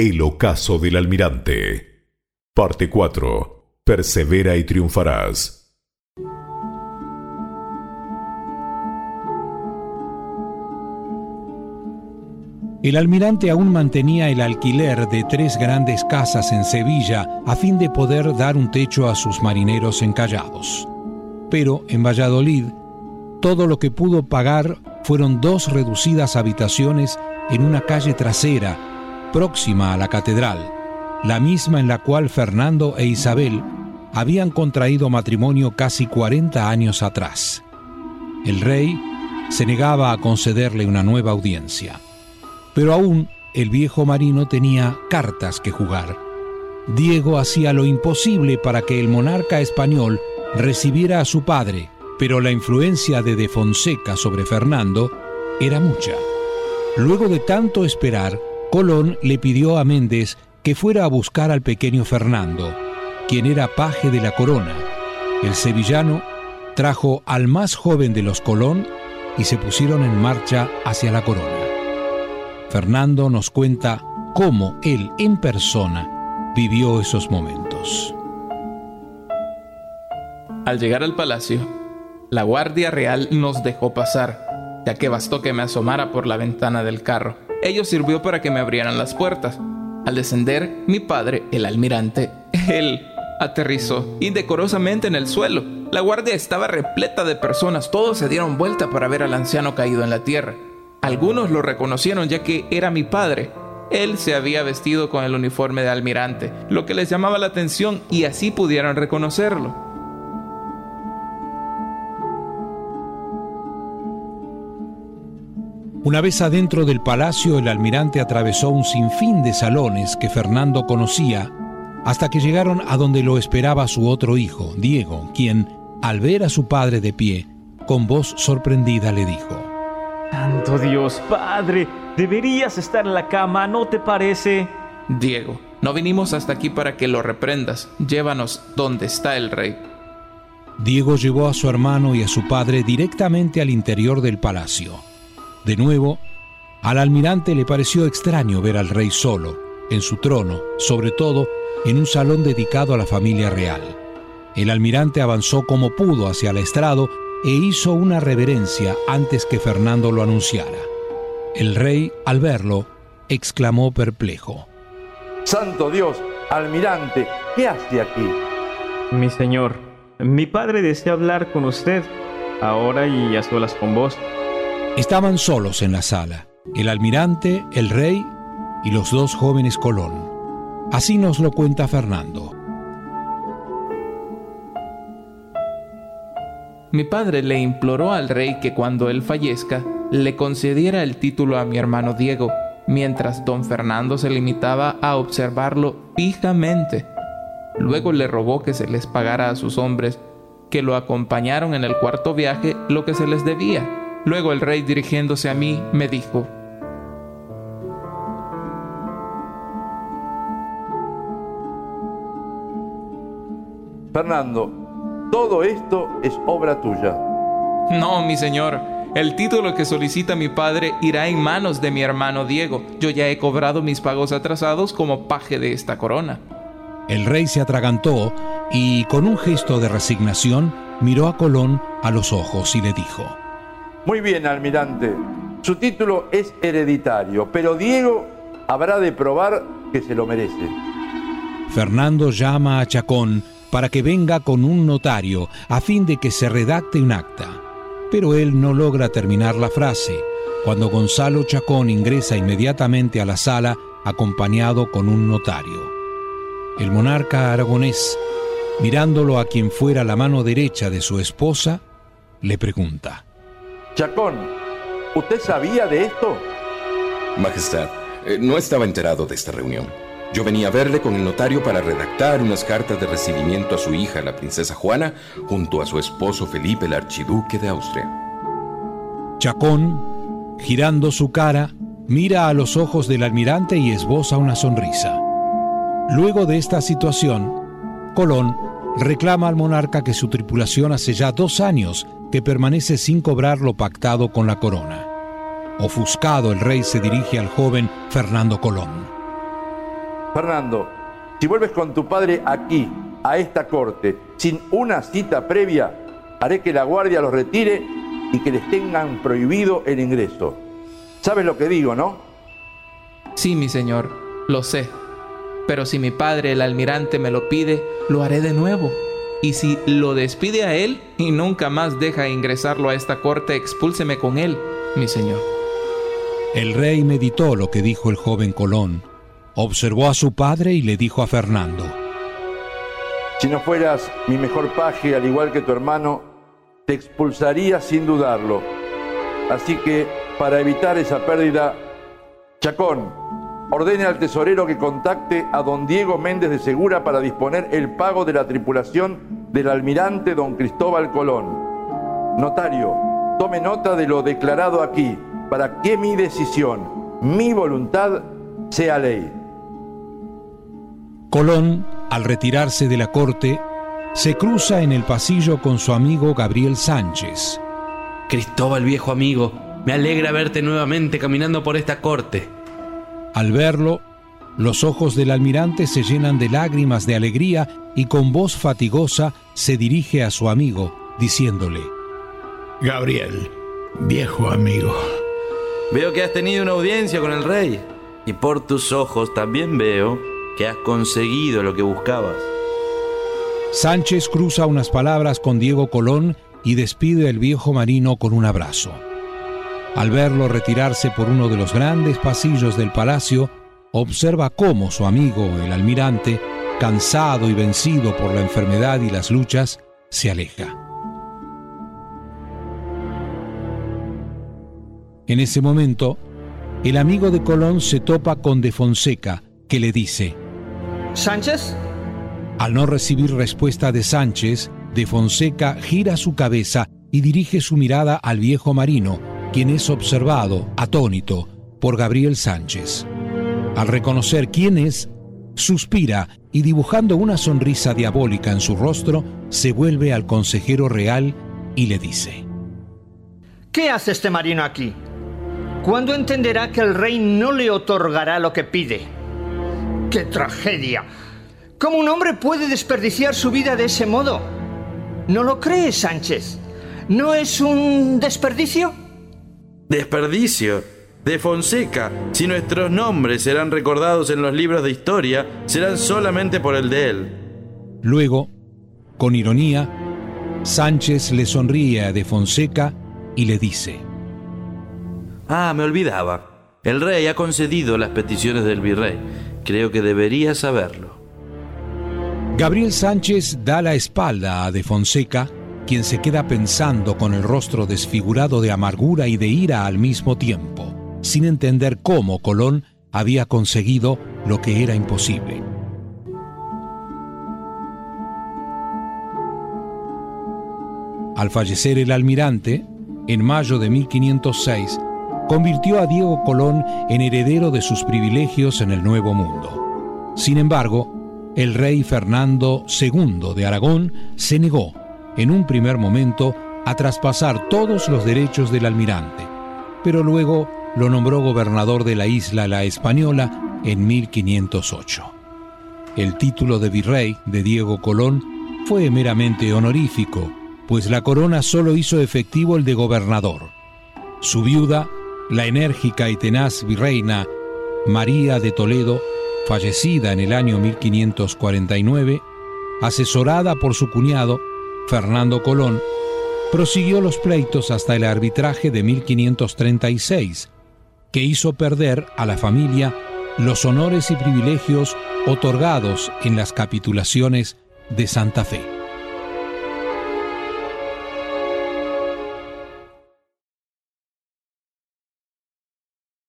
El ocaso del almirante. Parte 4. Persevera y triunfarás. El almirante aún mantenía el alquiler de tres grandes casas en Sevilla a fin de poder dar un techo a sus marineros encallados. Pero en Valladolid, todo lo que pudo pagar fueron dos reducidas habitaciones en una calle trasera próxima a la catedral, la misma en la cual Fernando e Isabel habían contraído matrimonio casi 40 años atrás. El rey se negaba a concederle una nueva audiencia. Pero aún el viejo marino tenía cartas que jugar. Diego hacía lo imposible para que el monarca español recibiera a su padre, pero la influencia de De Fonseca sobre Fernando era mucha. Luego de tanto esperar, Colón le pidió a Méndez que fuera a buscar al pequeño Fernando, quien era paje de la corona. El sevillano trajo al más joven de los Colón y se pusieron en marcha hacia la corona. Fernando nos cuenta cómo él en persona vivió esos momentos. Al llegar al palacio, la Guardia Real nos dejó pasar, ya que bastó que me asomara por la ventana del carro ello sirvió para que me abrieran las puertas. Al descender, mi padre, el almirante, él aterrizó indecorosamente en el suelo. La guardia estaba repleta de personas, todos se dieron vuelta para ver al anciano caído en la tierra. Algunos lo reconocieron ya que era mi padre. Él se había vestido con el uniforme de almirante, lo que les llamaba la atención y así pudieron reconocerlo. Una vez adentro del palacio, el almirante atravesó un sinfín de salones que Fernando conocía, hasta que llegaron a donde lo esperaba su otro hijo, Diego, quien, al ver a su padre de pie, con voz sorprendida le dijo, Santo Dios, padre, deberías estar en la cama, ¿no te parece? Diego, no vinimos hasta aquí para que lo reprendas, llévanos donde está el rey. Diego llevó a su hermano y a su padre directamente al interior del palacio. De nuevo, al almirante le pareció extraño ver al rey solo, en su trono, sobre todo en un salón dedicado a la familia real. El almirante avanzó como pudo hacia el estrado e hizo una reverencia antes que Fernando lo anunciara. El rey, al verlo, exclamó perplejo. Santo Dios, almirante, ¿qué hace aquí? Mi señor, mi padre desea hablar con usted, ahora y a solas con vos. Estaban solos en la sala, el almirante, el rey y los dos jóvenes Colón. Así nos lo cuenta Fernando. Mi padre le imploró al rey que cuando él fallezca le concediera el título a mi hermano Diego, mientras don Fernando se limitaba a observarlo fijamente. Luego le rogó que se les pagara a sus hombres que lo acompañaron en el cuarto viaje lo que se les debía Luego el rey dirigiéndose a mí me dijo, Fernando, todo esto es obra tuya. No, mi señor. El título que solicita mi padre irá en manos de mi hermano Diego. Yo ya he cobrado mis pagos atrasados como paje de esta corona. El rey se atragantó y con un gesto de resignación miró a Colón a los ojos y le dijo, muy bien, almirante. Su título es hereditario, pero Diego habrá de probar que se lo merece. Fernando llama a Chacón para que venga con un notario a fin de que se redacte un acta. Pero él no logra terminar la frase cuando Gonzalo Chacón ingresa inmediatamente a la sala acompañado con un notario. El monarca aragonés, mirándolo a quien fuera la mano derecha de su esposa, le pregunta. Chacón, ¿usted sabía de esto? Majestad, eh, no estaba enterado de esta reunión. Yo venía a verle con el notario para redactar unas cartas de recibimiento a su hija, la princesa Juana, junto a su esposo Felipe, el archiduque de Austria. Chacón, girando su cara, mira a los ojos del almirante y esboza una sonrisa. Luego de esta situación, Colón reclama al monarca que su tripulación hace ya dos años que permanece sin cobrar lo pactado con la corona. Ofuscado el rey se dirige al joven Fernando Colón. Fernando, si vuelves con tu padre aquí, a esta corte, sin una cita previa, haré que la guardia los retire y que les tengan prohibido el ingreso. ¿Sabes lo que digo, no? Sí, mi señor, lo sé. Pero si mi padre, el almirante, me lo pide, lo haré de nuevo. Y si lo despide a él y nunca más deja ingresarlo a esta corte, expúlseme con él, mi señor. El rey meditó lo que dijo el joven Colón, observó a su padre y le dijo a Fernando, Si no fueras mi mejor paje, al igual que tu hermano, te expulsaría sin dudarlo. Así que, para evitar esa pérdida, Chacón, ordene al tesorero que contacte a don Diego Méndez de Segura para disponer el pago de la tripulación del almirante don Cristóbal Colón. Notario, tome nota de lo declarado aquí para que mi decisión, mi voluntad, sea ley. Colón, al retirarse de la corte, se cruza en el pasillo con su amigo Gabriel Sánchez. Cristóbal, viejo amigo, me alegra verte nuevamente caminando por esta corte. Al verlo, los ojos del almirante se llenan de lágrimas de alegría y con voz fatigosa se dirige a su amigo, diciéndole, Gabriel, viejo amigo. Veo que has tenido una audiencia con el rey y por tus ojos también veo que has conseguido lo que buscabas. Sánchez cruza unas palabras con Diego Colón y despide al viejo marino con un abrazo. Al verlo retirarse por uno de los grandes pasillos del palacio, observa cómo su amigo, el almirante, cansado y vencido por la enfermedad y las luchas, se aleja. En ese momento, el amigo de Colón se topa con De Fonseca, que le dice, ¿Sánchez? Al no recibir respuesta de Sánchez, De Fonseca gira su cabeza y dirige su mirada al viejo marino, quien es observado, atónito, por Gabriel Sánchez. Al reconocer quién es, suspira y dibujando una sonrisa diabólica en su rostro, se vuelve al consejero real y le dice, ¿Qué hace este marino aquí? ¿Cuándo entenderá que el rey no le otorgará lo que pide? ¡Qué tragedia! ¿Cómo un hombre puede desperdiciar su vida de ese modo? ¿No lo crees, Sánchez? ¿No es un desperdicio? Desperdicio. De Fonseca, si nuestros nombres serán recordados en los libros de historia, serán solamente por el de él. Luego, con ironía, Sánchez le sonríe a De Fonseca y le dice, Ah, me olvidaba. El rey ha concedido las peticiones del virrey. Creo que debería saberlo. Gabriel Sánchez da la espalda a De Fonseca, quien se queda pensando con el rostro desfigurado de amargura y de ira al mismo tiempo, sin entender cómo Colón había conseguido lo que era imposible. Al fallecer el almirante, en mayo de 1506, convirtió a Diego Colón en heredero de sus privilegios en el Nuevo Mundo. Sin embargo, el rey Fernando II de Aragón se negó, en un primer momento, a traspasar todos los derechos del almirante, pero luego lo nombró gobernador de la isla La Española en 1508. El título de virrey de Diego Colón fue meramente honorífico, pues la corona solo hizo efectivo el de gobernador. Su viuda, la enérgica y tenaz virreina María de Toledo, fallecida en el año 1549, asesorada por su cuñado, Fernando Colón, prosiguió los pleitos hasta el arbitraje de 1536, que hizo perder a la familia los honores y privilegios otorgados en las capitulaciones de Santa Fe.